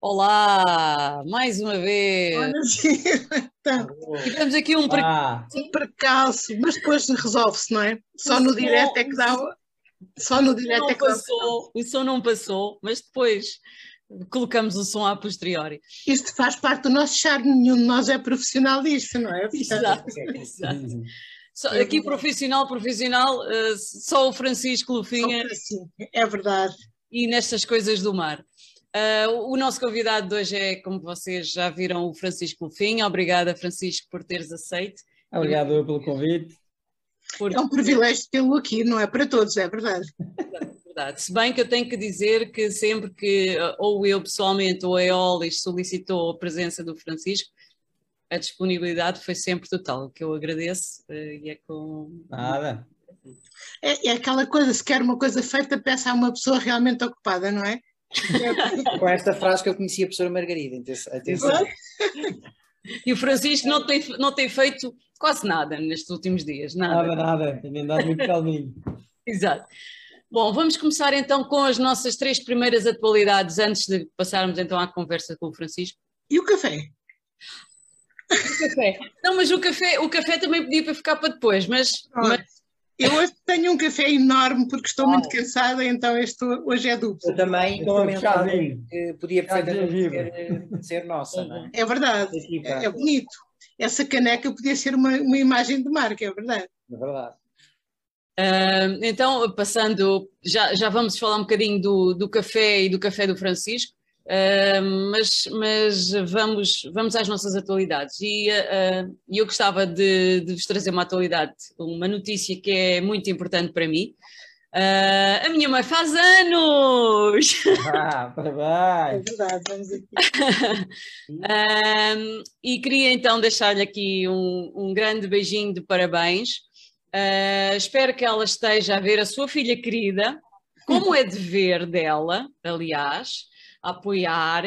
Olá, mais uma vez. Então, Tivemos aqui um pre- Ah, um percalço, mas depois resolve-se, não é? Só O no som- direto é que dá. Só no direto é que dá. passou, o som não passou, mas depois colocamos o som a posteriori. Isto faz parte do nosso charme, nenhum de nós é profissional disto, não é? Exato, exato. Só- aqui profissional, profissional, eh, só o Francisco Lufinha é verdade. e nestas coisas do mar. Ah, o nosso convidado de hoje é, como vocês já viram, o Francisco Lufinha. Obrigada, Francisco, por teres aceito. obrigado eu pelo convite. Por- É um privilégio tê-lo aqui, não é para todos, é verdade. Verdade. Se bem que eu tenho que dizer que sempre que eh, ou eu pessoalmente ou a Eolis solicitou a presença do Francisco, a disponibilidade foi sempre total, o que eu agradeço eh, e é com. Nada. É, é aquela coisa, se quer uma coisa feita, peça a uma pessoa realmente ocupada, não é? Com esta frase que eu conheci a professora Margarida. atenção-. E o Francisco não tem, não tem feito quase nada nestes últimos dias, nada. Nada, nada. Tem andado muito calminho. Exato. Bom, vamos começar então com as nossas três primeiras atualidades antes de passarmos então à conversa com o Francisco. E o café? O café. Não, mas o café, o café também podia para ficar para depois, mas, mas Eu hoje tenho um café enorme porque estou muito cansada, então este hoje é duplo. Eu também com a chazinho. que podia de perfeitamente gengibre. ser, ser nossa, não é? É verdade, é, é bonito. Essa caneca podia ser uma, uma imagem de marca, é verdade. É verdade. Ah, então, passando, já, já vamos falar um bocadinho do, do café e do café do Francisco, ah, mas, mas vamos, vamos às nossas atualidades. E e eu gostava de, de vos trazer uma atualidade, uma notícia que é muito importante para mim. Ah, a minha mãe faz anos! Ah, É parabéns. verdade, vamos aqui. Um, e queria então deixar-lhe aqui um, um grande beijinho de parabéns. Uh, espero que ela esteja a ver a sua filha querida, como é dever dela, aliás, apoiar.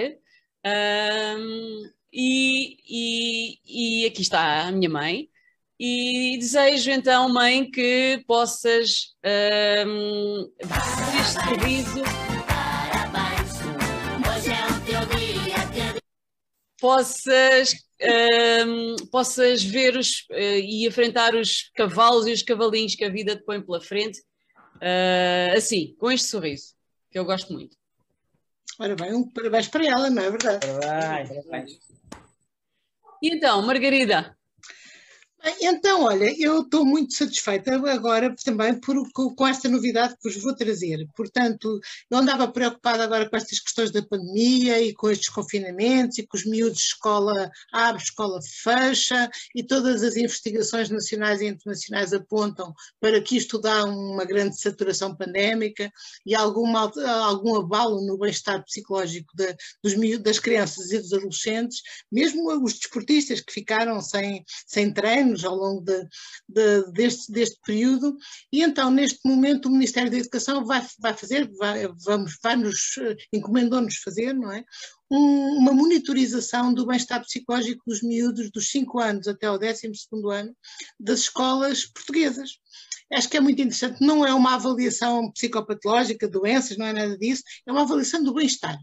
Um, e, e- e aqui está a minha mãe. E desejo então, mãe, que possas um, este sorriso possas, hum, possas ver os, eh, e enfrentar os cavalos e os cavalinhos que a vida te põe pela frente, eh, assim, com este sorriso, que eu gosto muito. Ora bem, um parabéns para ela, não é verdade? Parabéns. Parabéns. E então, Margarida, Então, olha, eu estou muito satisfeita agora também por, com, esta novidade que vos vou trazer. Portanto, eu andava preocupada agora com estas questões da pandemia e com estes confinamentos e com os miúdos de escola abre, escola fecha e todas as investigações nacionais e internacionais apontam para que isto dá uma grande saturação pandémica e alguma, algum abalo no bem-estar psicológico da- dos miúdos, das crianças e dos adolescentes, mesmo os desportistas que ficaram sem, sem treinos ao longo de- de- deste, deste período, e então neste momento o Ministério da Educação vai, vai fazer, vai, vamos, vai nos, eh, encomendou-nos fazer, não é? Um- uma monitorização do bem-estar psicológico dos miúdos dos 5 anos até ao 12º ano das escolas portuguesas. Acho que é muito interessante, não é uma avaliação psicopatológica, doenças, não é nada disso, é uma avaliação do bem-estar.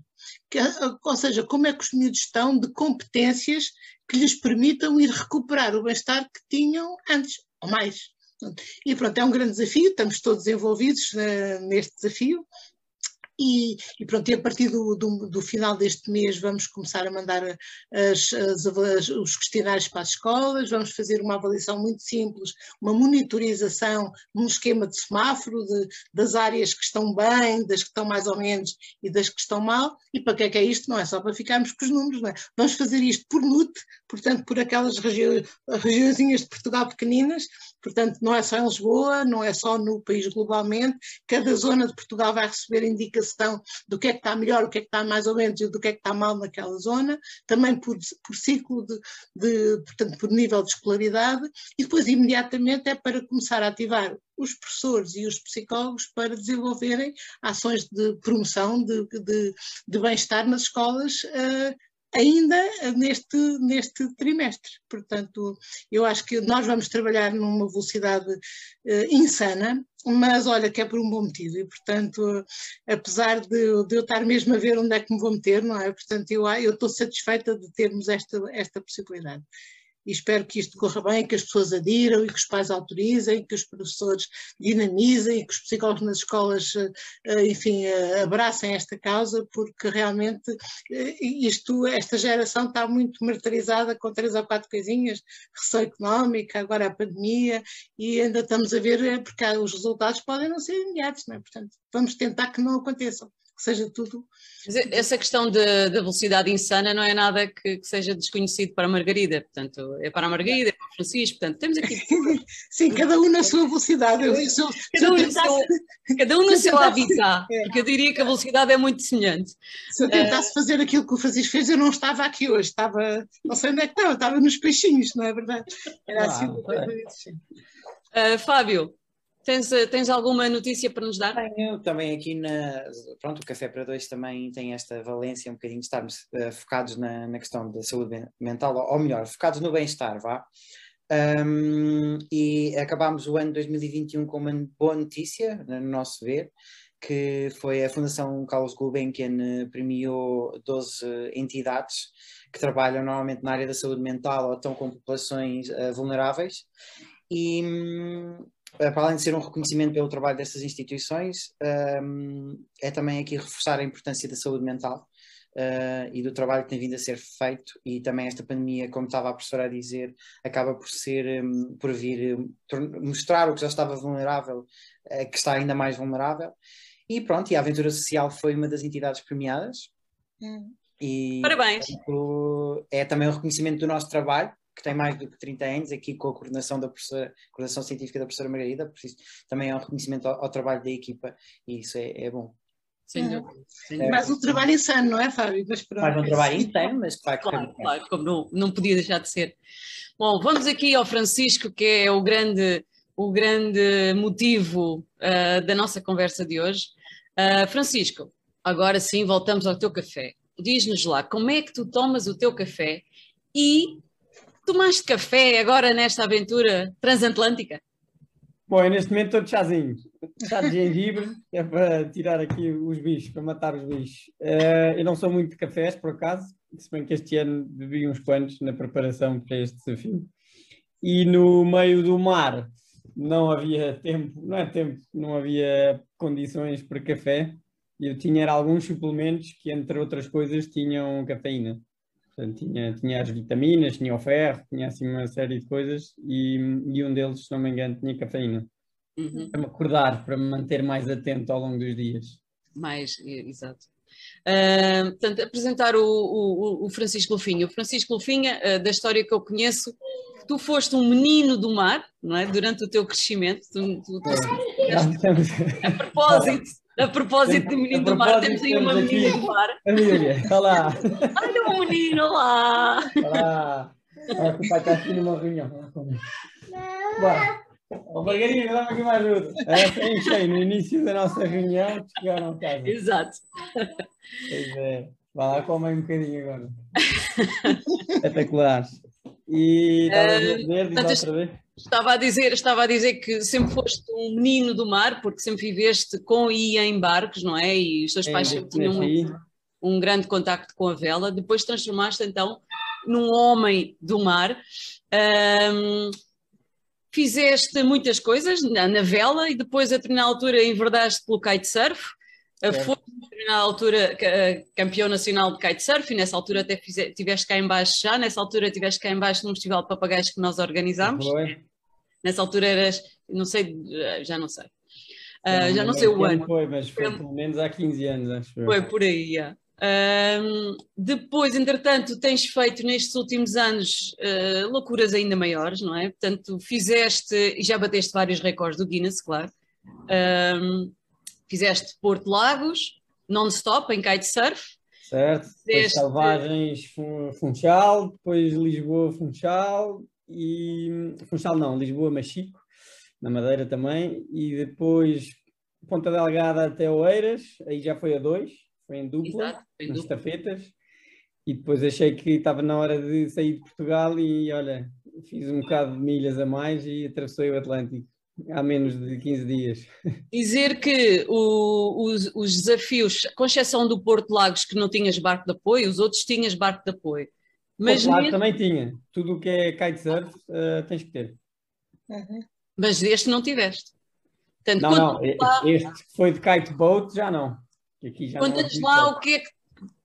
Que, Ou seja, como é que os miúdos estão de competências que lhes permitam ir recuperar o bem-estar que tinham antes, ou mais. E pronto, é um grande desafio, estamos todos envolvidos eh, neste desafio. E, e pronto, e a partir do, do- do final deste mês vamos começar a mandar as- as as- os questionários para as escolas, vamos fazer uma avaliação muito simples, uma monitorização num esquema de semáforo de- das áreas que estão bem, das que estão mais ou menos e das que estão mal. E para que é que é isto? Não é só para ficarmos com os números, não é? Vamos fazer isto por NUT, portanto, por aquelas regi regiõezinhas de Portugal pequeninas, portanto, não é só em Lisboa, não é só no país globalmente, cada zona de Portugal vai receber indicação do que é que está melhor, o que é que está mais ou menos e do que é que está mal naquela zona, também por, por ciclo de, de, portanto, por nível de escolaridade, e depois imediatamente é para começar a ativar os professores e os psicólogos para desenvolverem ações de promoção de, de, de bem-estar nas escolas, eh, ainda neste, neste trimestre. Portanto, eu acho que nós vamos trabalhar numa velocidade uh, insana, mas olha que é por um bom motivo e, portanto, apesar de, de, eu estar mesmo a ver onde é que me vou meter, não é? Portanto, eu, eu estou satisfeita de termos esta, esta possibilidade e espero que isto corra bem, que as pessoas adiram e que os pais autorizem, que os professores dinamizem e que os psicólogos nas escolas, eh, eh, enfim, eh, abracem esta causa, porque realmente isto, esta geração está muito martirizada com três ou quatro coisinhas, recessão económica, agora a pandemia, e ainda estamos a ver, porque os resultados podem não ser imediatos, não é? Portanto, vamos tentar que não aconteçam que seja tudo. Essa questão da velocidade insana não é nada que, que, seja desconhecido para a Margarida, portanto, é para a Margarida, é para o Francisco, portanto, temos aqui. Sim, cada um na sua velocidade. Eu, eu, cada, um tentasse... seu, cada um no seu habitat, é. porque eu diria que a velocidade é muito semelhante. Se eu tentasse uh... fazer aquilo que o Francisco fez, eu não estava aqui hoje, estava, não sei onde é que estava, estava nos peixinhos, não é verdade? Era assim, uh, Fábio, Tens, eh, tens alguma notícia para nos dar? Tenho também aqui na. Pronto, o Café para Dois também tem esta valência um bocadinho de estarmos uh, focados na, na questão da saúde mental, ou melhor, focados no bem-estar, vá. Um, e acabámos o ano 2021 com uma boa notícia, no nosso ver, que foi a Fundação Carlos Gulbenkian eh, premiou 12 entidades que trabalham normalmente na área da saúde mental ou estão com populações uh, vulneráveis. E, hum, para além de ser um reconhecimento pelo trabalho destas instituições, ehm, é também aqui reforçar a importância da saúde mental uh, e do trabalho que tem vindo a ser feito e também esta pandemia, como estava a professora a dizer, acaba por ser, um, por vir um, mostrar o que já estava vulnerável, uh, que está ainda mais vulnerável. E pronto, e a Aventura Social foi uma das entidades premiadas. Hum. E, Parabéns! É também um reconhecimento do nosso trabalho que tem mais do que 30 anos, aqui com a coordenação da professora, coordenação científica da professora Margarida, por isso também é um reconhecimento ao, ao trabalho da equipa e isso é, é bom. Sem dúvida. É. Mais um trabalho insano, não é, Fábio? Mas Mais um trabalho insano, mas vai claro, claro, como não, não podia deixar de ser. Bom, vamos aqui ao Francisco, que é o grande, o grande motivo uh, da nossa conversa de hoje. Uh, Francisco, agora sim voltamos ao teu café. Diz-nos lá, como é que tu tomas o teu café e Tomaste café agora nesta aventura transatlântica? Bom, eu neste momento estou de chazinho. Chá de gengibre, é para tirar aqui os bichos, para matar os bichos. Uh, eu não sou muito de cafés, por acaso, se bem que este ano bebi uns quantos na preparação para este desafio. E no meio do mar não havia tempo, não é tempo, não havia condições para café. Eu tinha alguns suplementos que, entre outras coisas, tinham cafeína. Portanto, tinha, tinha as vitaminas, tinha o ferro, tinha assim uma série de coisas e, e um deles, se não me engano, tinha cafeína. Uhum. Para me acordar, para me manter mais atento ao longo dos dias. Mais, exato. Uh, portanto, apresentar o, o, o, Francisco Lufinha. O Francisco Lufinha, uh, da história que eu conheço, tu foste um menino do mar, não é? Durante o teu crescimento. Tu, tu, tu, é. a propósito, a propósito de menino do mar, temos aí uma menina do mar. Amília, olá. Olha o menino lá. Olá. Olha que o pai está aqui numa reunião. Bora. Ô Margarida, dá-me aqui uma ajuda. É, enchei no início da nossa reunião, chegaram a casa. Exato. Pois é. Vá lá, comem um bocadinho agora. Espetaculares. E estava a dizer, diz outra vez. Estava a dizer, estava a dizer que sempre foste um menino do mar, porque sempre viveste com e em barcos, não é? E os teus é, pais sempre tinham um, um, grande contacto com a vela. Depois transformaste então num homem do mar. Um, fizeste muitas coisas na, na, vela e depois a determinada altura enverdaste pelo kitesurf. É. Foste, a determinada altura, campeão nacional de kitesurf e nessa altura até tiveste cá embaixo já, nessa altura tiveste cá embaixo num festival de papagaios que nós organizámos. Foi. Nessa altura eras, não sei, já não sei. Uh, já não sei o ano. Foi, mas foi pelo menos há 15 anos, acho. Foi por aí, yeah. Um, depois, entretanto, tens feito nestes últimos anos uh, loucuras ainda maiores, não é? Portanto, fizeste e já bateste vários recordes do Guinness, claro. Um, fizeste Porto Lagos, non-stop, em kitesurf. Certo, fizeste... depois Salvagens Funchal, depois Lisboa Funchal, e Funchal não, Lisboa, Machico, na Madeira também, e depois Ponta Delgada até Oeiras, aí já foi a dois, foi em dupla, Exato, em nas estafetas, e depois achei que estava na hora de sair de Portugal e olha, fiz um bocado de milhas a mais e atravessei o Atlântico há menos de 15 dias. Dizer que o, os, os, desafios, com exceção do Porto Lagos, que não tinhas barco de apoio, os outros tinhas barco de apoio. Mas Porto Lagos também tinha. Tudo o que é kitesurf uh, tens que ter. Uhum. Mas este não tiveste. Portanto, não, não, lá... este foi de kite boat já não. Já Conta-nos lá o que é que,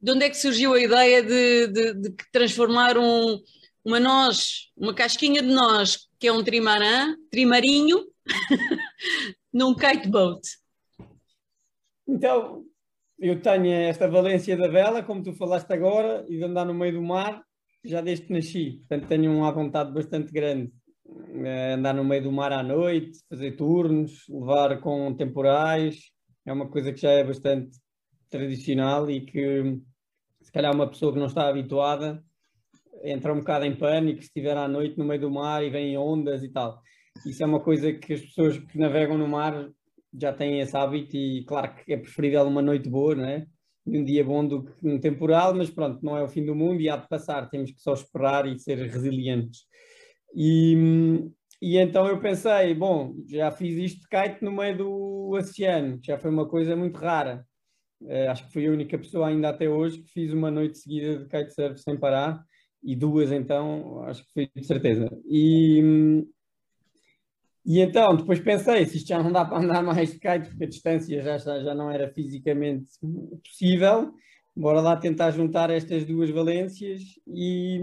de onde é que surgiu a ideia de, de, de transformar um, uma noz, uma casquinha de noz, que é um trimarã, trimarinho, num kite boat. Então, eu tenho esta valência da vela, como tu falaste agora, e de andar no meio do mar, já desde que nasci. Portanto, tenho uma vontade bastante grande. Eh, andar no meio do mar à noite, fazer turnos, levar com temporais, é uma coisa que já é bastante tradicional e que se calhar uma pessoa que não está habituada entra um bocado em pânico se estiver à noite no meio do mar e vem ondas e tal. Isso é uma coisa que as pessoas que navegam no mar já têm esse hábito e claro que é preferível uma noite boa, não é? Um dia bom do que um temporal, mas pronto, não é o fim do mundo e há de passar, temos que só esperar e ser resilientes. E, e então eu pensei, bom, já fiz isto de kite no meio do oceano, já foi uma coisa muito rara. Uh, acho que fui a única pessoa ainda até hoje que fiz uma noite seguida de kitesurf sem parar e duas então, acho que foi de certeza. E, e então, depois pensei, se isto já não dá para andar mais de kite, porque a distância já, já não era fisicamente possível, bora lá tentar juntar estas duas valências e,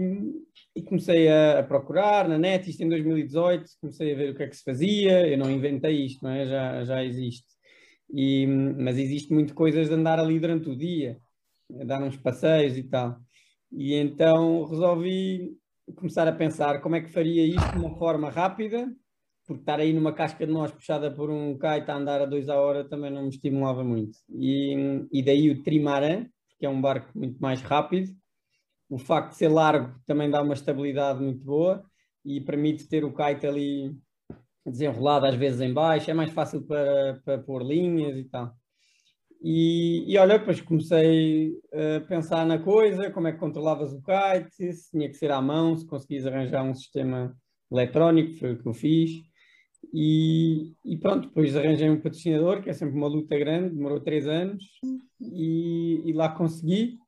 e comecei a, a, procurar na net, isto em 2018, comecei a ver o que é que se fazia, eu não inventei isto, não é? já, já existe. E, mas existe muito coisas de andar ali durante o dia, dar uns passeios e tal. E então resolvi começar a pensar como é que faria isto de uma forma rápida, porque estar aí numa casca de nós puxada por um kite a andar a dois a hora também não me estimulava muito. E, e daí o trimaran, que é um barco muito mais rápido. O facto de ser largo também dá uma estabilidade muito boa e permite ter o kite ali desenrolado às vezes em baixo, é mais fácil para, para pôr linhas e tal. E, e olha, depois comecei a pensar na coisa, como é que controlavas o kite, se tinha que ser à mão, se conseguias arranjar um sistema eletrónico, foi o que eu fiz. E, e, pronto, depois arranjei um patrocinador, que é sempre uma luta grande, demorou três anos, e, e lá consegui.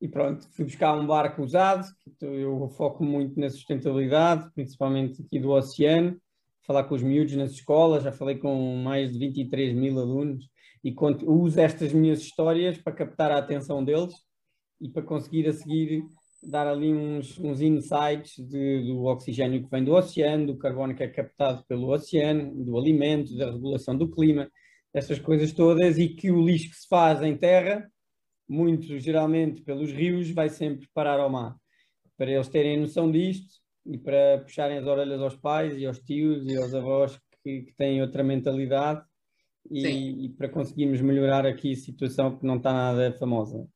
E pronto, fui buscar um barco usado, eu foco muito na sustentabilidade, principalmente aqui do oceano, falar com os miúdos nas escolas, já falei com mais de 23 mil alunos, e conto, uso estas minhas histórias para captar a atenção deles e para conseguir a seguir dar ali uns, uns insights de, do oxigênio que vem do oceano, do carbono que é captado pelo oceano, do alimento, da regulação do clima, essas coisas todas, e que o lixo que se faz em terra, muito geralmente pelos rios, vai sempre parar ao mar. Para eles terem noção disto e para puxarem as orelhas aos pais e aos tios e aos avós que, que têm outra mentalidade e, e, para conseguirmos melhorar aqui a situação que não está nada famosa.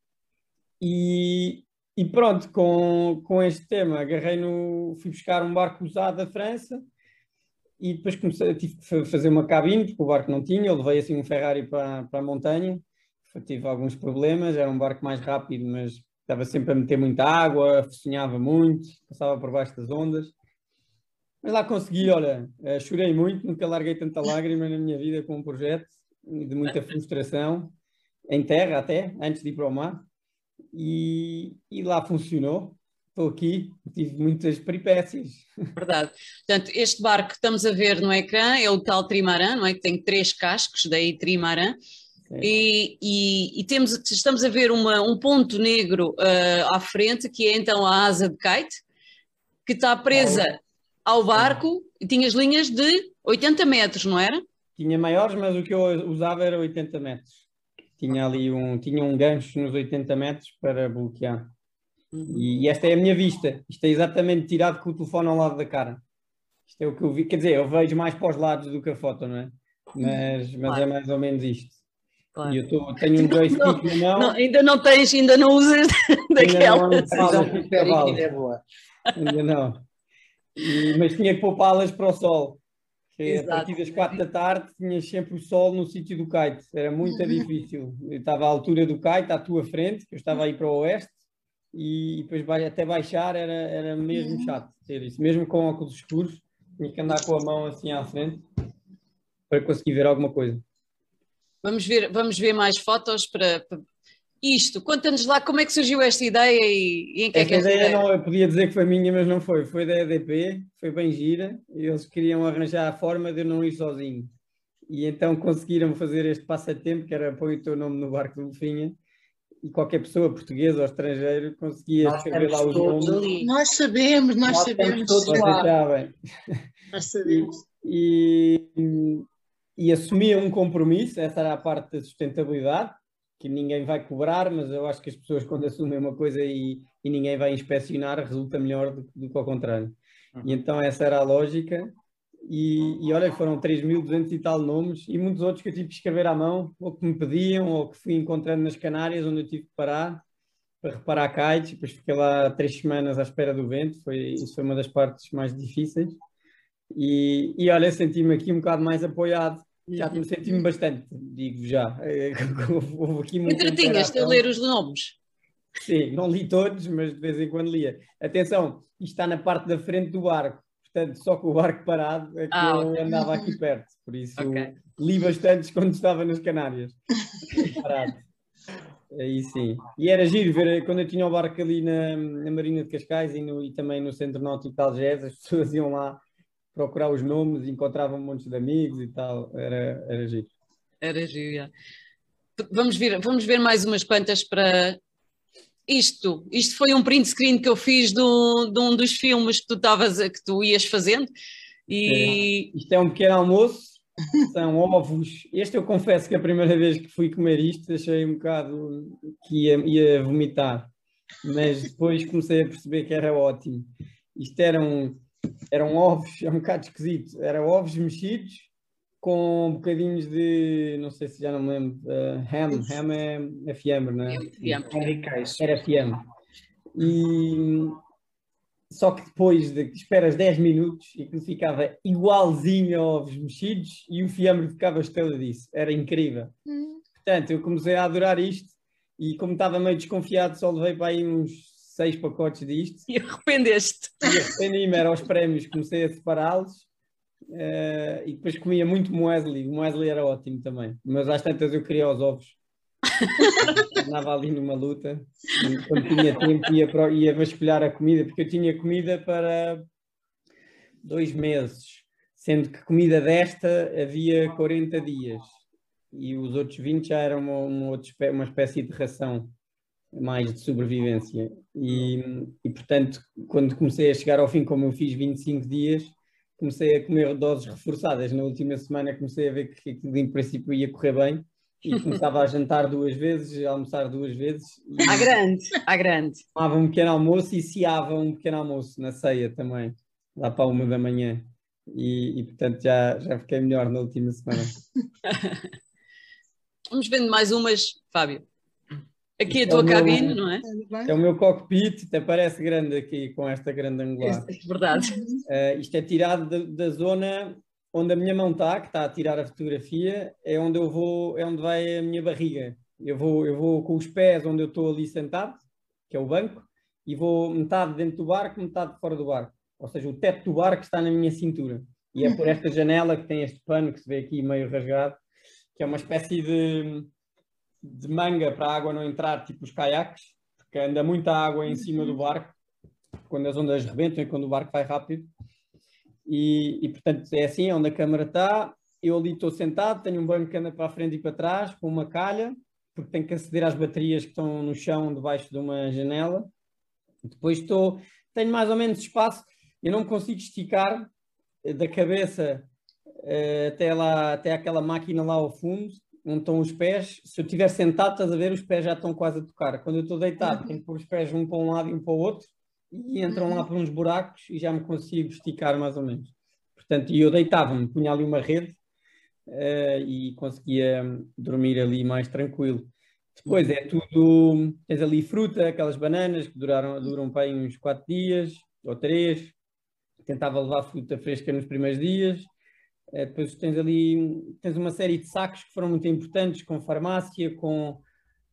E, e pronto, com, com este tema, agarrei no. fui buscar um barco usado da França e depois comecei, tive que fazer uma cabine, porque o barco não tinha, eu levei assim um Ferrari para, para a montanha, tive alguns problemas, era um barco mais rápido, mas estava sempre a meter muita água, focinhava muito, passava por baixo das ondas. Mas lá consegui, olha, eh, chorei muito, nunca larguei tanta lágrima na minha vida com um projeto, de muita frustração, em terra até, antes de ir para o mar e, e lá funcionou. Estou aqui, tive muitas peripécias. Verdade. Portanto, este barco que estamos a ver no ecrã é o tal trimaran, não é? Que tem três cascos, daí trimaran. E, e, e, temos, estamos a ver uma, um ponto negro uh, à frente, que é então a asa de kite, que está presa ao barco e tinha as linhas de 80 metros, não era? Tinha maiores, mas o que eu usava era 80 metros tinha ali um, tinha um gancho nos 80 metros para bloquear. Uhum. E, e, esta é a minha vista. Isto é exatamente tirado com o telefone ao lado da cara. Isto é o que eu vi. Quer dizer, eu vejo mais para os lados do que a foto, não é? Mas, mas claro. é mais ou menos isto. Claro. E eu tô, tenho um joystick não, na mão. Não, ainda não tens, ainda não usas daquela. Ainda não, ainda não. E, mas tinha que poupá-las para o sol que a partir das quatro da tarde tinhas sempre o sol no sítio do kite, era muito difícil. Eu estava à altura do kite, à tua frente, que eu estava aí para o oeste, e depois até baixar era, era mesmo chato ter isso, mesmo com óculos escuros, tinha que andar com a mão assim à frente para conseguir ver alguma coisa. Vamos ver, vamos ver mais fotos para... isto. Conta-nos lá como é que surgiu esta ideia e, e em que esta é que esta ideia, ideia... não, eu podia dizer que foi minha, mas não foi. Foi da EDP, foi bem gira. E eles queriam arranjar a forma de eu não ir sozinho. E então conseguiram fazer este passatempo, que era põe o teu nome no barco do Lufinha, e qualquer pessoa, portuguesa ou estrangeiro, conseguia Nós escrever lá os nomes. ali. Nós sabemos, nós, Nós sabemos. todos lá. Nós sabemos. e, e assumia um compromisso, essa era a parte da sustentabilidade, que ninguém vai cobrar, mas eu acho que as pessoas quando assumem uma coisa e, e ninguém vai inspecionar, resulta melhor do, do que ao contrário. E então essa era a lógica, e, e olha, foram 3.200 e tal nomes, e muitos outros que eu tive que escrever à mão, ou que me pediam, ou que fui encontrando nas Canárias, onde eu tive que parar, para reparar kites, depois fiquei lá três semanas à espera do vento, foi, isso foi uma das partes mais difíceis. E, e olha, senti-me aqui um bocado mais apoiado. Já me senti-me bastante, digo já. Houve aqui muita Entretinhas-te a ler os nomes. Sim, não li todos, mas de vez em quando lia. Atenção, isto está na parte da frente do barco, portanto, só com o barco parado é que Ah, eu ok. andava aqui perto. Por isso, Ok. li bastantes quando estava nas Canárias. Parado. Aí sim. E era giro ver quando eu tinha o barco ali na, na Marina de Cascais e, no- e também no Centro Náutico de Algés, as pessoas iam lá procurar os nomes, encontravam montes de amigos e tal. Era, era giro. Era giro, já. Vamos ver, vamos ver mais umas quantas para isto. Isto foi um print screen que eu fiz de um, de um dos filmes que tu estavas a- que tu ias fazendo e Isto é um pequeno almoço, são ovos. Este eu confesso que a primeira vez que fui comer isto achei um bocado que ia, ia vomitar, mas depois comecei a perceber que era ótimo. Isto eram, eram ovos, é um bocado esquisito, eram ovos mexidos com bocadinhos de, não sei se já não me lembro, uh, ham, ham é, é fiambre, não é? fiambre. Henrique Queijo. Era fiambre. E só que depois de que esperas 10 minutos e que ficava igualzinho a ovos mexidos e o fiambre ficava disso. Era incrível. Portanto, eu comecei a adorar isto e como estava meio desconfiado, só levei para aí uns seis pacotes disto. E arrependeste. e arrependi-me, era aos prémios, comecei a separá-los eh, e depois comia muito muesli, o muesli era ótimo também, mas às tantas eu queria os ovos. Andava ali numa luta, e quando tinha tempo ia, para, ia vasculhar a comida, porque eu tinha comida para dois meses, sendo que comida desta havia 40 dias. E os outros 20 já eram uma, uma, espé- uma espécie de ração mais de sobrevivência. E, e, portanto, quando comecei a chegar ao fim, como eu fiz 25 dias, comecei a comer doses reforçadas. Na última semana comecei a ver que aquilo em princípio ia correr bem e começava a jantar duas vezes, a almoçar duas vezes e À grande, à grande. tomava um pequeno almoço e ciava um pequeno almoço na ceia também, lá para uma da manhã. E, e, portanto já, já fiquei melhor na última semana. Vamos vendo mais umas, Fábio. Aqui a é tua meu- cabine, não é? É o meu cockpit, até parece grande aqui com esta grande angular. É verdade. Uh, isto é tirado da, da zona onde a minha mão está, que está a tirar a fotografia, é onde eu vou, é onde vai a minha barriga. Eu vou, eu vou com os pés onde eu estou ali sentado, que é o banco, e vou metade dentro do barco, metade fora do barco. Ou seja, o teto do barco está na minha cintura. E é por esta janela que tem este pano que se vê aqui meio rasgado, que é uma espécie de, de manga para a água não entrar, tipo os caiaques, porque anda muita água em cima do barco, quando as ondas rebentam e quando o barco vai rápido. E, e, portanto é assim, é onde a câmara está. Eu ali estou sentado, tenho um banco que anda para a frente e para trás, com uma calha, porque tenho que aceder às baterias que estão no chão, debaixo de uma janela. Depois estou, tenho mais ou menos espaço, eu não consigo esticar eh, da cabeça eh, até, lá, até aquela máquina lá ao fundo, onde estão os pés. Se eu estiver sentado, estás a ver, os pés já estão quase a tocar. Quando eu estou deitado, tenho que pôr os pés um para um lado e um para o outro, e entram lá por uns buracos e já me consigo esticar mais ou menos. Portanto, e eu deitava-me, punha ali uma rede uh, e conseguia dormir ali mais tranquilo. Depois é tudo, tens ali fruta, aquelas bananas que duraram, duram aí uns 4 dias ou 3. Tentava levar fruta fresca nos primeiros dias. Uh, depois tens ali, tens uma série de sacos que foram muito importantes, com farmácia, com,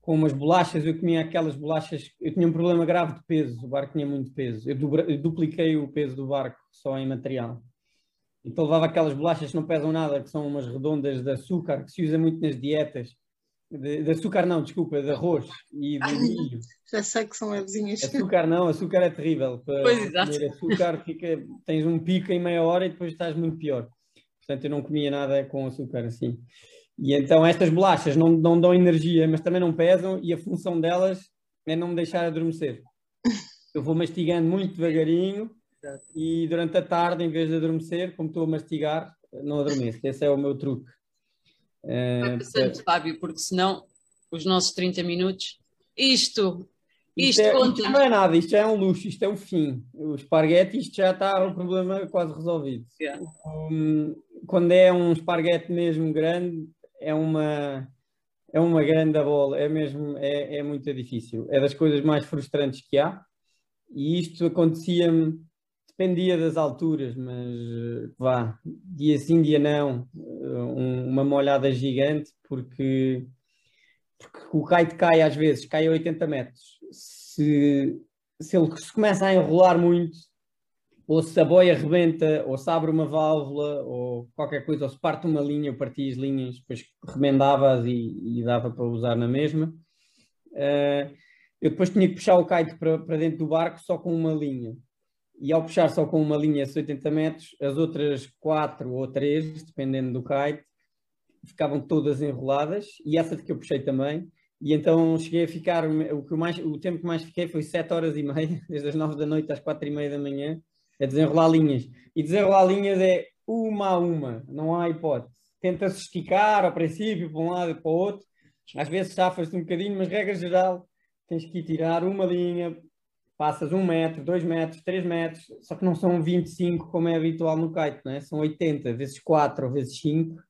com umas bolachas, eu comia aquelas bolachas, eu tinha um problema grave de peso, o barco tinha muito peso, eu, dobra, eu dupliquei o peso do barco só em material. Então levava aquelas bolachas que não pesam nada, que são umas redondas de açúcar, que se usa muito nas dietas. De, de açúcar não, desculpa, de arroz e de milho. Já sei que são levezinhas. Açúcar não, açúcar é terrível. Para Pois, exato. açúcar fica, tens um pico em meia hora e depois estás muito pior. Portanto, eu não comia nada com açúcar assim. E então estas bolachas não, não dão energia, mas também não pesam e a função delas é não me deixar adormecer. Eu vou mastigando muito devagarinho e durante a tarde, em vez de adormecer, como estou a mastigar, não adormeço. Esse é o meu truque. Vai passando, Fábio, porque senão os nossos 30 minutos. Isto, Isto, isto é, isto não é nada, isto já é um luxo, isto é o fim. O esparguete, isto já está o problema quase resolvido. Yeah. Um, quando é um esparguete mesmo grande, é uma, é uma grande bola, é mesmo, é, é muito difícil. É das coisas mais frustrantes que há. E isto acontecia-me, dependia das alturas, mas vá, dia sim, dia não, um- uma molhada gigante, porque porque o kite cai às vezes, cai a 80 metros. Se, se ele se começa a enrolar muito, ou se a boia rebenta, ou se abre uma válvula, ou qualquer coisa, ou se parte uma linha, eu partia as linhas, depois remendava-as e, e dava para usar na mesma. Eh, eu depois tinha que puxar o kite para, para dentro do barco só com uma linha. E ao puxar só com uma linha de 80 metros, as outras quatro ou três, dependendo do kite, ficavam todas enroladas e essa que eu puxei também. E então cheguei a ficar, o, que mais, o tempo que mais fiquei foi 7 horas e meia, desde as 9 da noite às 4 e meia da manhã, a desenrolar linhas. E desenrolar linhas é uma a uma, não há hipótese. Tenta-se esticar ao princípio, para um lado e para o outro. Às vezes safas-te um bocadinho, mas regra geral, tens que ir tirar uma linha, passas um metro, dois metros, três metros, só que não são 25 como é habitual no kite, não é? São 80 vezes 4 ou vezes 5.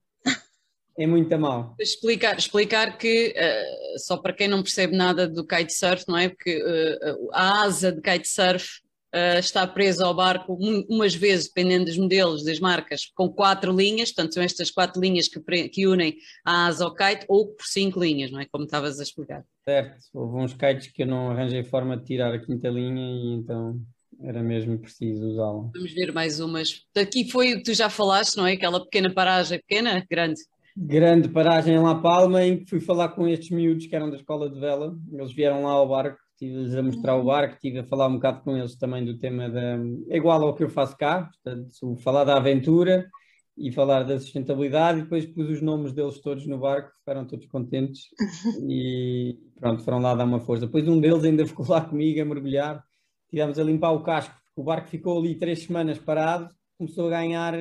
É muito a mal. Explicar, explicar que, eh, só para quem não percebe nada do kitesurf, não é? Porque eh, a asa de kitesurf eh, está presa ao barco, um- umas vezes, dependendo dos modelos, das marcas, com quatro linhas, portanto, são estas quatro linhas que, que unem a asa ao kite, ou por cinco linhas, não é? Como estavas a explicar. Certo, houve uns kites que eu não arranjei forma de tirar a quinta linha e então era mesmo preciso usá-la. Vamos ver mais umas. Daqui foi o que tu já falaste, não é? Aquela pequena paragem, pequena, grande. Grande paragem em La Palma em que fui falar com estes miúdos que eram da escola de vela. Eles vieram lá ao barco, estive-lhes a mostrar o barco, estive a falar um bocado com eles também do tema da. É igual ao que eu faço cá, portanto, falar da aventura e falar da sustentabilidade, e depois pus os nomes deles todos no barco, ficaram todos contentes e pronto, foram lá dar uma força. Depois um deles ainda ficou lá comigo a mergulhar, tivemos a limpar o casco, porque o barco ficou ali três semanas parado, começou a ganhar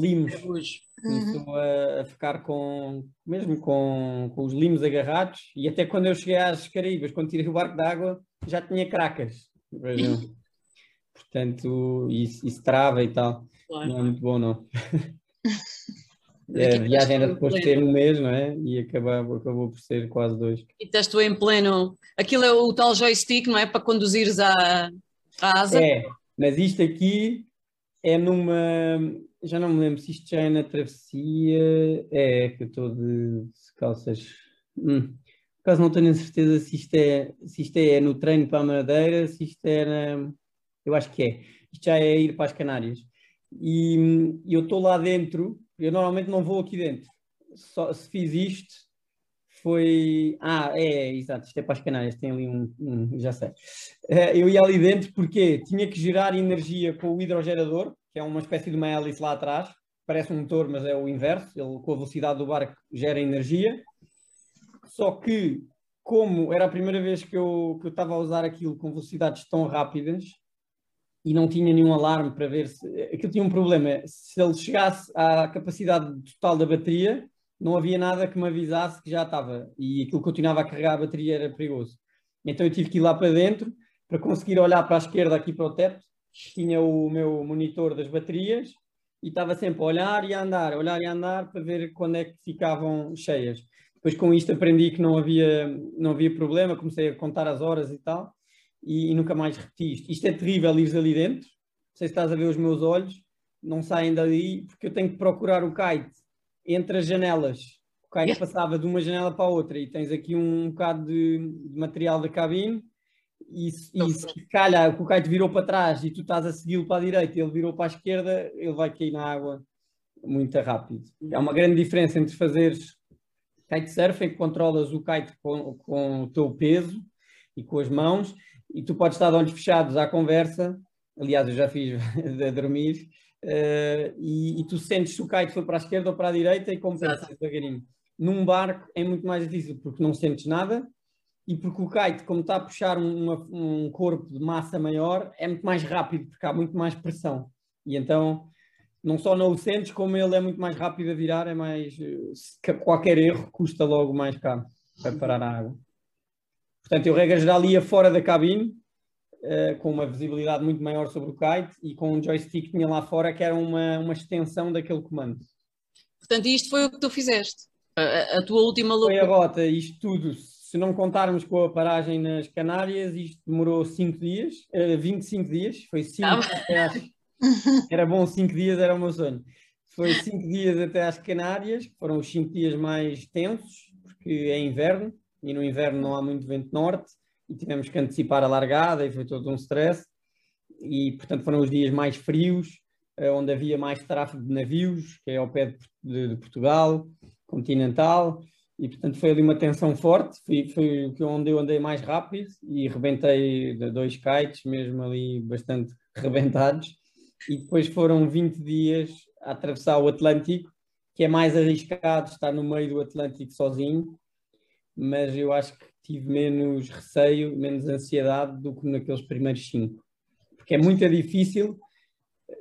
limos Hoje. começou a, a ficar com, mesmo com, com os limos agarrados, e até quando eu cheguei às Caraíbas, quando tirei o barco d'água, já tinha cracas. Portanto, isso, isso trava e tal. Claro. Não é muito bom, não. A viagem era depois de ter um mês, não é? E acabou, acabou por ser quase dois. E estás tu em pleno. Aquilo é o tal joystick, não é? Para conduzires a, a asa. É, mas isto aqui é numa. Já não me lembro se isto já é na travessia. É, que eu estou de calças. Hum. Por acaso não tenho a certeza se isto, é, se isto é no treino para a Madeira, se isto é na. Eu acho que é. Isto já é ir para as Canárias. E hum, eu estou lá dentro. Eu normalmente não vou aqui dentro. Só se fiz isto foi. Ah, é, exato, isto é para as Canárias, tem ali um, um- já sei. Eh, Eu ia ali dentro porque tinha que gerar energia com o hidrogerador, que é uma espécie de uma hélice lá atrás, parece um motor, mas é o inverso, ele com a velocidade do barco gera energia. Só que, como era a primeira vez que eu, que eu estava a usar aquilo com velocidades tão rápidas, e não tinha nenhum alarme para ver se. Aquilo tinha um problema. Se ele chegasse à capacidade total da bateria, não havia nada que me avisasse que já estava. E aquilo continuava a carregar a bateria era perigoso. Então eu tive que ir lá para dentro para conseguir olhar para a esquerda aqui para o teto. Tinha o meu monitor das baterias e estava sempre a olhar e a andar, a olhar e a andar para ver quando é que ficavam cheias. Depois com isto aprendi que não havia, não havia problema, comecei a contar as horas e tal e, e nunca mais repeti isto. Isto é terrível ires ali dentro, não sei se estás a ver os meus olhos, não saem dali porque eu tenho que procurar o kite entre as janelas. O kite passava de uma janela para a outra e tens aqui um bocado de, de material da cabine e, e se calhar o kite virou para trás e tu estás a segui-lo para a direita e ele virou para a esquerda, ele vai cair na água muito rápido. Há uma grande diferença entre fazeres kitesurf em que controlas o kite com, com o teu peso e com as mãos e tu podes estar de olhos fechados à conversa, aliás eu já fiz a dormir, uh, e, e, tu sentes se o kite foi para a esquerda ou para a direita e compensas devagarinho. Num barco é muito mais difícil porque não sentes nada e porque o kite, como está a puxar uma, um corpo de massa maior, é muito mais rápido porque há muito mais pressão. E então não só não o sentes, como ele é muito mais rápido a virar, é mais. Qualquer erro custa logo mais caro para parar a água. Portanto, eu, regra geral, ia fora da cabine, uh, com uma visibilidade muito maior sobre o kite e com um joystick que tinha lá fora que era uma, uma extensão daquele comando. Portanto, isto foi o que tu fizeste? A, a tua última loucura? Foi a rota, isto tudo. Se não contarmos com a paragem nas Canárias, isto demorou 5 dias, uh, 25 dias, foi 5 ah. até às... Era bom 5 dias, era o meu sonho. Foi 5 dias até às Canárias, que foram os 5 dias mais tensos, porque é inverno, e no inverno não há muito vento norte e tivemos que antecipar a largada e foi todo um stress. E portanto foram os dias mais frios eh, onde havia mais tráfego de navios que é ao pé de, de Portugal continental. E portanto foi ali uma tensão forte. Foi, foi onde eu andei mais rápido e rebentei dois kites mesmo ali bastante rebentados. E depois foram 20 dias a atravessar o Atlântico que é mais arriscado estar no meio do Atlântico sozinho. Mas eu acho que tive menos receio, menos ansiedade do que naqueles primeiros cinco. Porque é muito difícil.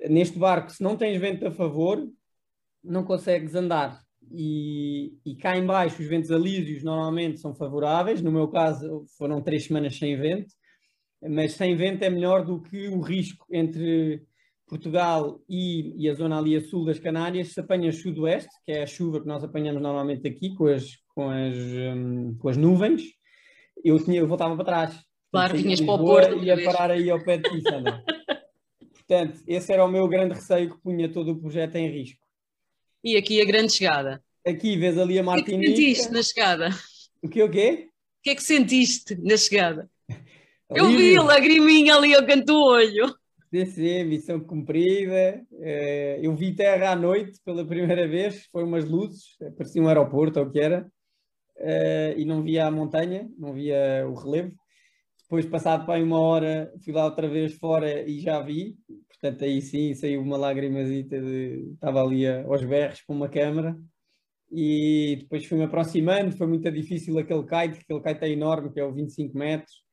Neste barco, se não tens vento a favor, não consegues andar. E, e cá embaixo os ventos alísios normalmente são favoráveis. No meu caso, foram três semanas sem vento. Mas sem vento é melhor do que o risco entre Portugal e, e, a zona ali a sul das Canárias se apanha sudoeste, que é a chuva que nós apanhamos normalmente aqui com as, com as, um, com as nuvens, eu, tinha, eu voltava para trás. Claro, vinhas para o Porto. Ia parar aí ao pé de ti, Sandra. Portanto, esse era o meu grande receio que punha todo o projeto em risco. E aqui a grande chegada? Aqui vês ali a Martinica. O que é que sentiste na chegada? O que o quê? O que é que sentiste na chegada? Eu vi a lagriminha ali ao canto do olho. Sim, missão cumprida. Eh, eu vi terra à noite pela primeira vez, foi umas luzes, parecia um aeroporto ou o que era, eh, e não via a montanha, não via o relevo. Depois, passado para uma hora, fui lá outra vez fora e já vi. Portanto, aí sim saiu uma lagrimazita de. Estava ali aos berros com uma câmera. E depois fui-me aproximando, foi muito difícil aquele kite, aquele kite é enorme, que é o 25 metros.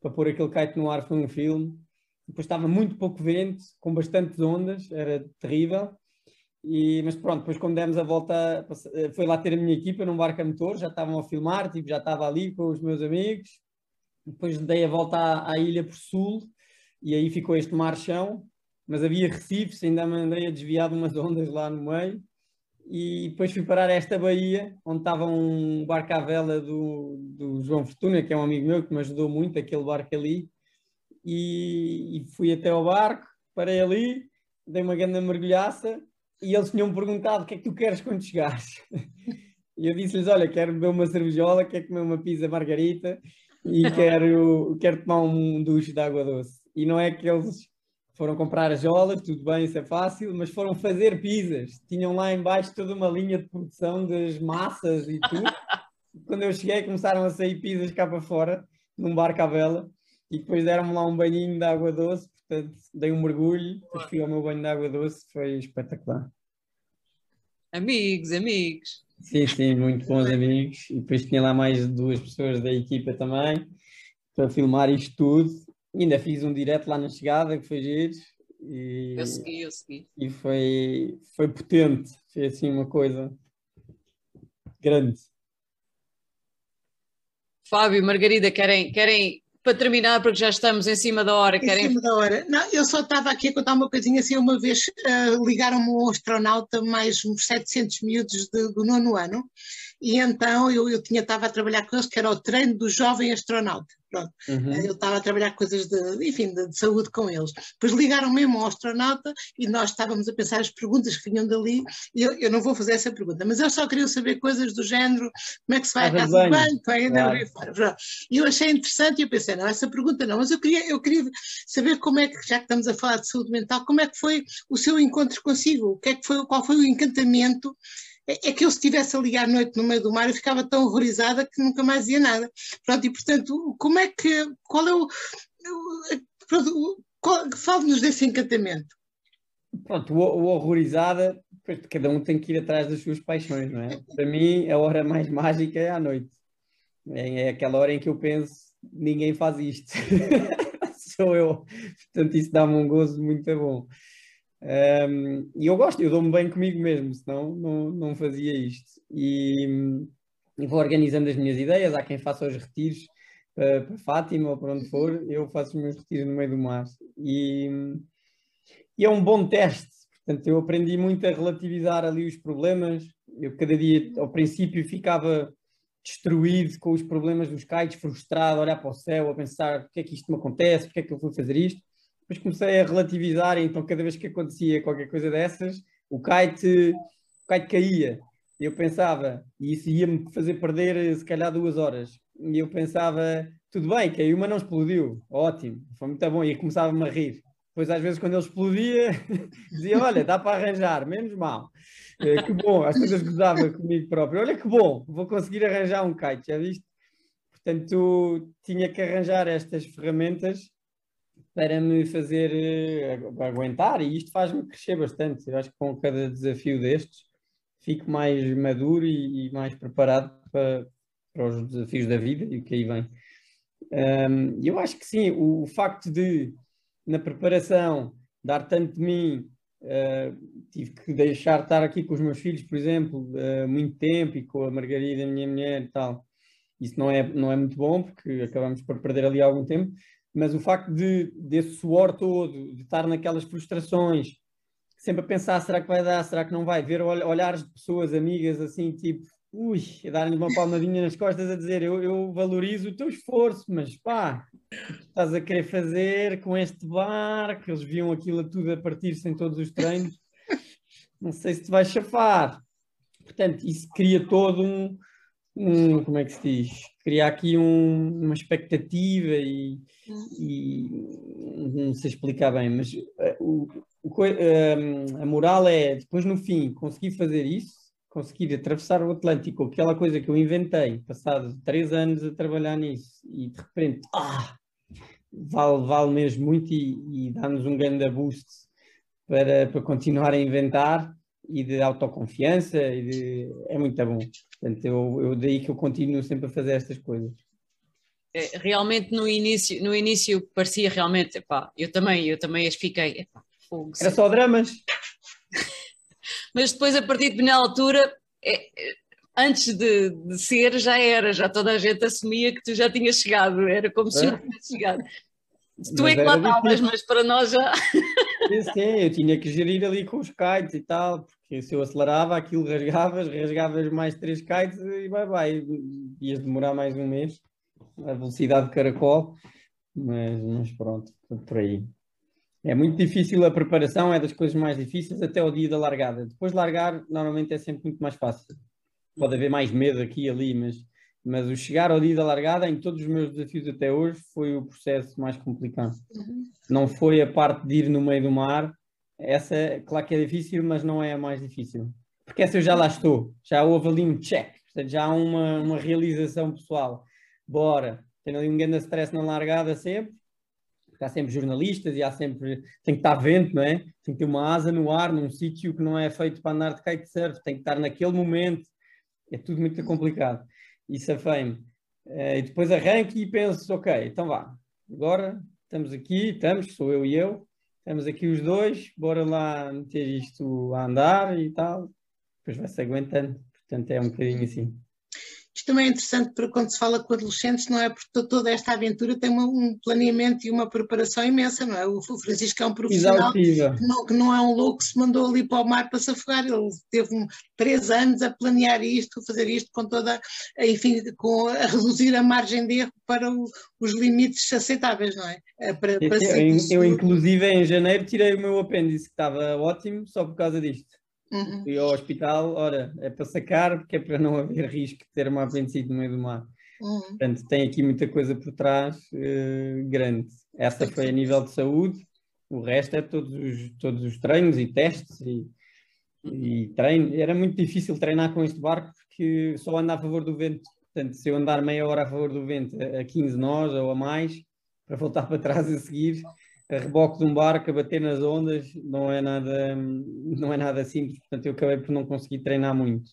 Para pôr aquele kite no ar foi um filme depois estava muito pouco vento, com bastantes ondas, era terrível. E, mas pronto, depois quando demos a volta, foi lá ter a minha equipa num barco a motor, já estavam a filmar, tipo, já estava ali com os meus amigos. Depois dei a volta à, à ilha por sul e aí ficou este marchão, mas havia recifes, ainda me andei a desviar de umas ondas lá no meio. E depois fui parar a esta baía, onde estava um barco à vela do, do João Fortuna, que é um amigo meu que me ajudou muito, aquele barco ali e, e fui até ao barco, parei ali, dei uma grande mergulhaça e eles tinham perguntado o que é que tu queres quando chegares. E eu disse-lhes, olha, quero beber uma cervejola, quero comer uma pizza margarita e quero, quero tomar um duche de água doce. E não é que eles foram comprar as jolas, tudo bem, isso é fácil, mas foram fazer pizzas. Tinham lá embaixo toda uma linha de produção das massas e tudo. Quando eu cheguei começaram a sair pizzas cá para fora, num barco à vela e depois deram-me lá um banhinho de água doce, portanto dei um mergulho, depois fui ao meu banho de água doce, foi espetacular. Amigos, amigos. Sim, sim, muito bons amigos. E depois tinha lá mais duas pessoas da equipa também para filmar isto tudo. E ainda fiz um direto lá na chegada que foi giro. E, eu segui, eu segui. E foi, foi potente, foi assim uma coisa grande. Fábio, Margarida, querem, querem para terminar, porque já estamos em cima da hora. Em querem... cima da hora. Não, eu só estava aqui a contar uma coisinha assim, uma vez uh, ligaram-me um astronauta, mais uns 700 miúdos de, do nono ano, e então eu, eu tinha, estava a trabalhar com eles, que era o treino do jovem astronauta. Pronto. Uhum. Eu estava a trabalhar coisas de, enfim, de, de, saúde com eles. Depois ligaram mesmo ao astronauta e nós estávamos a pensar as perguntas que vinham dali. E eu, eu não vou fazer essa pergunta, mas eles só queriam saber coisas do género: como é que se vai à casa de banho, vai claro. fora. E eu achei interessante e eu pensei: não, essa pergunta não, mas eu queria, eu queria saber como é que, já que estamos a falar de saúde mental, como é que foi o seu encontro consigo? O que é que foi, qual foi o encantamento? É, é que eu se estivesse ali à noite no meio do mar eu ficava tão horrorizada que nunca mais dizia nada. Pronto, e portanto, como é que, qual é o, fale-nos desse encantamento. Pronto, o, o horrorizada, cada um tem que ir atrás das suas paixões, não é? Para mim, a hora mais mágica é à noite. É, é aquela hora em que eu penso, ninguém faz isto. Sou eu. Portanto, isso dá-me um gozo muito bom. Um, e eu gosto, eu dou-me bem comigo mesmo, senão não, não fazia isto. E, e, vou organizando as minhas ideias. Há quem faça os retiros para, para Fátima ou para onde for, eu faço os meus retiros no meio do mar. E, e é um bom teste. Portanto, eu aprendi muito a relativizar ali os problemas. Eu cada dia, ao princípio, ficava destruído com os problemas dos kites, frustrado, a olhar para o céu, a pensar porque é que isto me acontece, porque é que eu fui fazer isto depois comecei a relativizar, então cada vez que acontecia qualquer coisa dessas, o kite, o kite caía. Eu pensava, e isso ia-me fazer perder se calhar duas horas. E eu pensava, tudo bem, caiu, mas não explodiu. Ótimo, foi muito bom. E começava-me a rir. Depois, às vezes, quando ele explodia, dizia: Olha, dá para arranjar, menos mal. Eh, que bom, às vezes gozava comigo próprio. Olha que bom, vou conseguir arranjar um kite, já viste? Portanto, tinha que arranjar estas ferramentas para me fazer uh, aguentar e isto faz-me crescer bastante. Eu acho que com cada desafio destes fico mais maduro e, e mais preparado para, para, os desafios da vida e o que aí vem. Um, eu acho que sim, o, o, facto de na preparação dar tanto de mim, uh, tive que deixar de estar aqui com os meus filhos, por exemplo, uh, muito tempo e com a Margarida, a minha mulher e tal. Isso não é, não é muito bom porque acabamos por perder ali algum tempo, mas o facto de, desse suor todo, de estar naquelas frustrações, sempre a pensar, será que vai dar, será que não vai, ver olhares de pessoas, amigas, assim, tipo, ui, a darem-lhe uma palmadinha nas costas a dizer, eu, eu valorizo o teu esforço, mas pá, estás a querer fazer com este barco, eles viam aquilo tudo a partir-se todos os treinos, não sei se te vais chafar. Portanto, isso cria todo um, um como é que se diz? Cria aqui um, uma expectativa e, e não sei explicar bem, mas uh, o, o, uh, a moral é depois no fim conseguir fazer isso, conseguir atravessar o Atlântico, aquela coisa que eu inventei, passado três anos a trabalhar nisso, e de repente, ah, vale, vale mesmo muito e, e dá-nos um grande boost para, para continuar a inventar e de autoconfiança e de... é muito bom. Portanto, eu, eu daí que eu continuo sempre a fazer estas coisas. É, realmente no início, no início parecia realmente, epá, eu também, eu também as fiquei, epá, fogo. Era só dramas. Mas depois a partir de na altura, é, é, antes de, de, ser, já era, já toda a gente assumia que tu já tinhas chegado, era como se já tivesse chegado. Tu mas é que lá estavas, mas para nós já. Sim, eu tinha que gerir ali com os kites e tal, porque se eu acelerava, aquilo rasgavas, rasgavas mais três kites e vai, vai, ias demorar mais um mês a velocidade de caracol, mas, mas pronto, por aí. É muito difícil a preparação, é das coisas mais difíceis até o dia da largada. Depois de largar, normalmente é sempre muito mais fácil. Pode haver mais medo aqui e ali, mas, mas o chegar ao dia da largada, em todos os meus desafios até hoje, foi o processo mais complicado. Uhum. Não foi a parte de ir no meio do mar, essa, claro que é difícil, mas não é a mais difícil. Porque essa eu já lá estou, já houve ali um check, portanto, já há uma, uma realização pessoal bora. Tem ali um grande stress na largada sempre, há sempre jornalistas e há sempre, tem que estar vento, não é? Tem que ter uma asa no ar, num sítio que não é feito para andar de kitesurf, tem que estar naquele momento, é tudo muito complicado. É fame. Uh, e depois arranco e penso, ok, então vá, agora estamos aqui, estamos, sou eu e eu, estamos aqui os dois, bora lá meter isto a andar e tal, depois vai-se aguentando, portanto é um bocadinho assim isto também é interessante para quando se fala com adolescentes, não é? Porque toda esta aventura tem uma, um planeamento e uma preparação imensa, não é? O Francisco é um profissional que não, que não, é um louco que se mandou ali para o mar para se afogar, ele teve um, três anos a planear isto, a fazer isto com toda, enfim, com, a reduzir a margem de erro para o, os limites aceitáveis, não é? é para, para eu, eu, inclusive, em janeiro tirei o meu apêndice, que estava ótimo, só por causa disto. Uhum. Fui ao hospital, ora, é para sacar, porque é para não haver risco de ter uma apendicite no meio do mar. Uhum. Portanto, tem aqui muita coisa por trás uh, grande. Essa foi a nível de saúde, o resto é todos os, todos os treinos e testes e, e treino. Era muito difícil treinar com este barco porque só anda a favor do vento. Portanto, se eu andar meia hora a favor do vento a 15 nós ou a mais, para voltar para trás a seguir, a reboque de um barco, a bater nas ondas, não é nada, não é nada simples, portanto eu acabei por não conseguir treinar muito.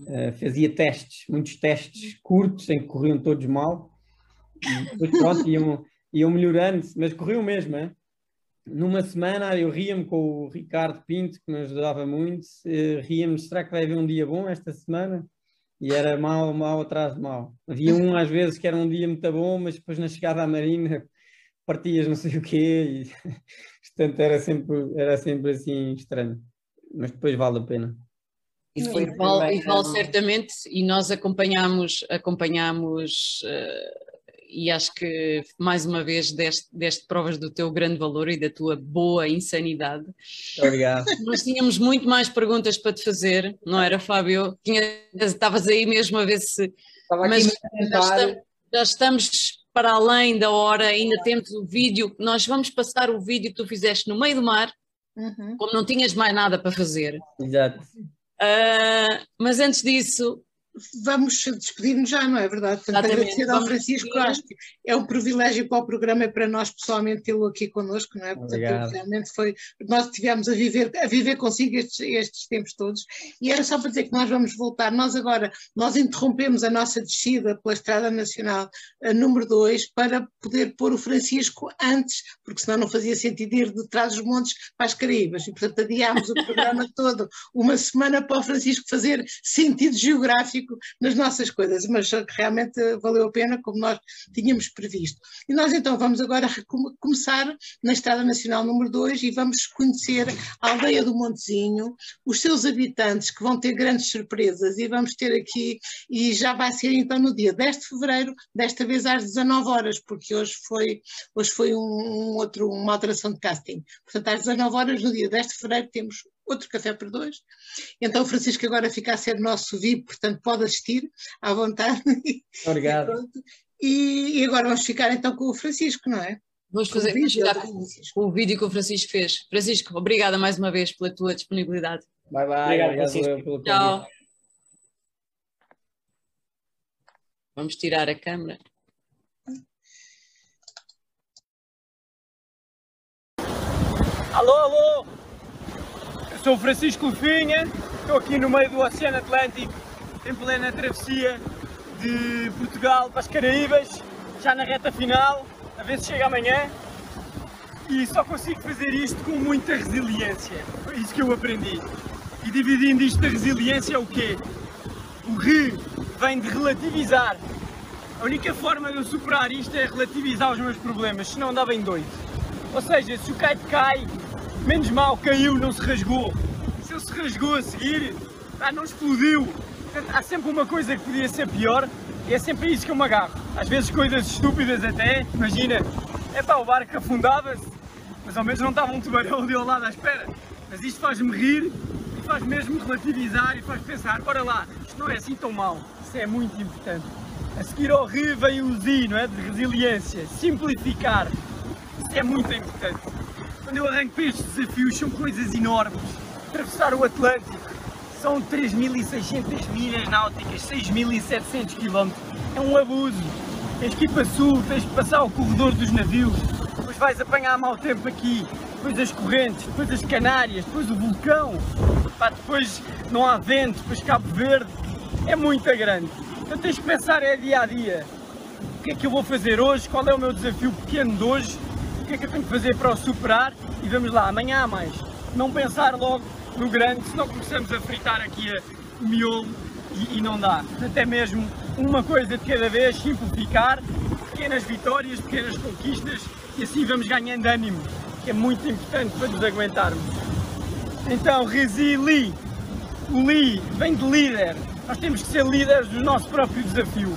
Uh, fazia testes, muitos testes curtos, em que corriam todos mal, e depois pronto, iam, iam melhorando, mas corriam mesmo, é? Numa semana eu ria-me com o Ricardo Pinto, que me ajudava muito, uh, ria-me, será que vai haver um dia bom esta semana? E era mal, mal atrás de mal. Havia um às vezes que era um dia muito bom, mas depois na chegada à marina partias não sei o quê, e, portanto era sempre, era sempre assim estranho, mas depois vale a pena. E, foi e vale, e vale certamente, e nós acompanhamos, acompanhamos uh, e acho que mais uma vez deste, deste provas do teu grande valor e da tua boa insanidade. Obrigado. Nós tínhamos muito mais perguntas para te fazer, não era, Fábio? Tinha, estavas aí mesmo a ver se. Estava aqui Mas já estamos, já estamos para além da hora, ainda temos o vídeo, nós vamos passar o vídeo que tu fizeste no meio do mar, uhum. como não tinhas mais nada para fazer. Exato. Uh, mas antes disso, vamos despedir-nos já, não é verdade? Portanto, agradecer ao Francisco, acho que é um privilégio para o programa e para nós pessoalmente tê-lo aqui connosco, não é? Portanto, realmente foi, nós tivemos a viver, a viver consigo estes, estes tempos todos. E era só para dizer que nós vamos voltar, nós agora, nós interrompemos a nossa descida pela Estrada Nacional número 2 para poder pôr o Francisco antes, porque senão não fazia sentido ir de trás dos montes para as Caraíbas. E portanto adiámos o programa todo, uma semana para o Francisco fazer sentido geográfico nas nossas coisas, mas realmente valeu a pena como nós tínhamos previsto. E nós então vamos agora começar na Estrada Nacional número 2 e vamos conhecer a aldeia do Montezinho, os seus habitantes que vão ter grandes surpresas e vamos ter aqui, e já vai ser então no dia 10 de fevereiro, desta vez às 19 horas, porque hoje foi, hoje foi um, um outro, uma alteração de casting. Portanto, às 19 horas, no dia 10 de fevereiro, temos outro café por dois. Então o Francisco agora fica a ser nosso VIP, portanto pode assistir à vontade. Obrigado. E, e, agora vamos ficar então com o Francisco, não é? Vamos fazer com o, vídeo, com, com o vídeo que o Francisco fez. Francisco, obrigada mais uma vez pela tua disponibilidade. Bye bye. Obrigado, Francisco. Pelo Tchau. Vamos tirar a câmera. Alô, alô! Sou Francisco Finha, estou aqui no meio do Oceano Atlântico, em plena travessia de Portugal para as Caraíbas, já na reta final, a ver se chega amanhã. E só consigo fazer isto com muita resiliência, foi isso que eu aprendi. E dividindo isto da resiliência é o quê? O re vem de relativizar. A única forma de eu superar isto é relativizar os meus problemas, senão andava em dois. Ou seja, se o kite cai, Menos mal, caiu, não se rasgou. Se ele se rasgou a seguir, ah, não explodiu. Há sempre uma coisa que podia ser pior e é sempre isso que eu me agarro. Às vezes coisas estúpidas até, imagina, é pá, o barco afundava-se, mas ao menos não estava um tubarão ali ao lado à espera. Mas isto faz-me rir e faz mesmo relativizar e faz pensar, bora lá, isto não é assim tão mal, isso é muito importante. A seguir ao rir vem o Z, não é? De resiliência, simplificar, isso é muito importante. Quando eu arranco para estes desafios são coisas enormes. Atravessar o Atlântico são 3.600 milhas náuticas, 6.700 km. É um abuso. Tens que ir para sul, tens que passar o corredor dos navios, depois vais apanhar mau tempo aqui, depois as correntes, depois as Canárias, depois o vulcão, Pá, depois não há vento, depois Cabo Verde. É muito grande. Então tens que pensar é dia a dia. O que é que eu vou fazer hoje? Qual é o meu desafio pequeno de hoje? Que é que eu tenho que fazer para o superar e vamos lá, amanhã há mais. Não pensar logo no grande, senão começamos a fritar aqui o miolo e, e não dá. Até mesmo uma coisa de cada vez, simplificar, pequenas vitórias, pequenas conquistas e assim vamos ganhando ânimo, que é muito importante para nos aguentarmos. Então, resili, o li vem de líder, nós temos que ser líderes do nosso próprio desafio.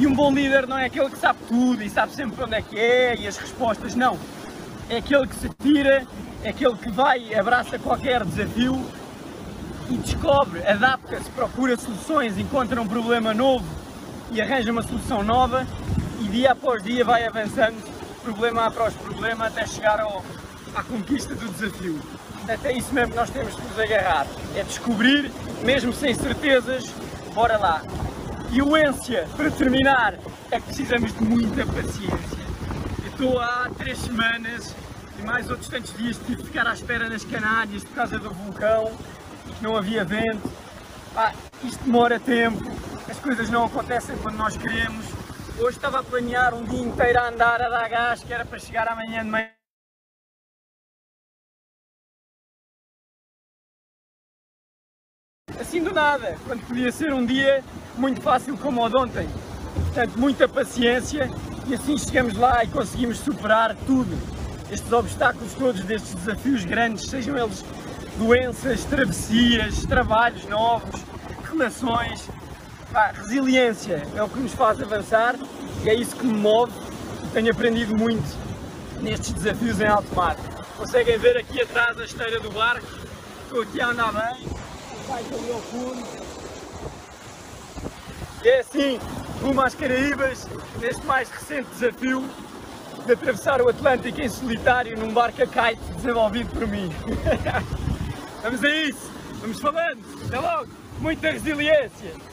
E um bom líder não é aquele que sabe tudo e sabe sempre onde é que é e as respostas, não. É aquele que se tira, é aquele que vai, abraça qualquer desafio e descobre, adapta-se, procura soluções, encontra um problema novo e arranja uma solução nova e dia após dia vai avançando, problema após problema, até chegar ao, à conquista do desafio. Portanto, é isso mesmo que nós temos que nos agarrar, é descobrir, mesmo sem certezas, bora lá. E o ência, para terminar, é que precisamos de muita paciência. Eu estou há três semanas e mais outros tantos dias tive de ficar à espera nas Canárias por causa do vulcão e que não havia vento. Ah, isto demora tempo, as coisas não acontecem quando nós queremos. Hoje estava a planear um dia inteiro a andar a dar gás, que era para chegar amanhã de manhã. assim do nada, quando podia ser um dia muito fácil como o de ontem. Portanto, muita paciência e assim chegamos lá e conseguimos superar tudo. Estes obstáculos todos, destes desafios grandes, sejam eles doenças, travessias, trabalhos novos, relações. Pá, resiliência é o que nos faz avançar e é isso que me move tenho aprendido muito nestes desafios em alto mar. Conseguem ver aqui atrás a esteira do barco, estou aqui a andar bem, vai ali ao fundo. É assim, rumo às Caraíbas, neste mais recente desafio de atravessar o Atlântico em solitário num barco a kite desenvolvido por mim. vamos a isso, vamos falando, até logo, muita resiliência!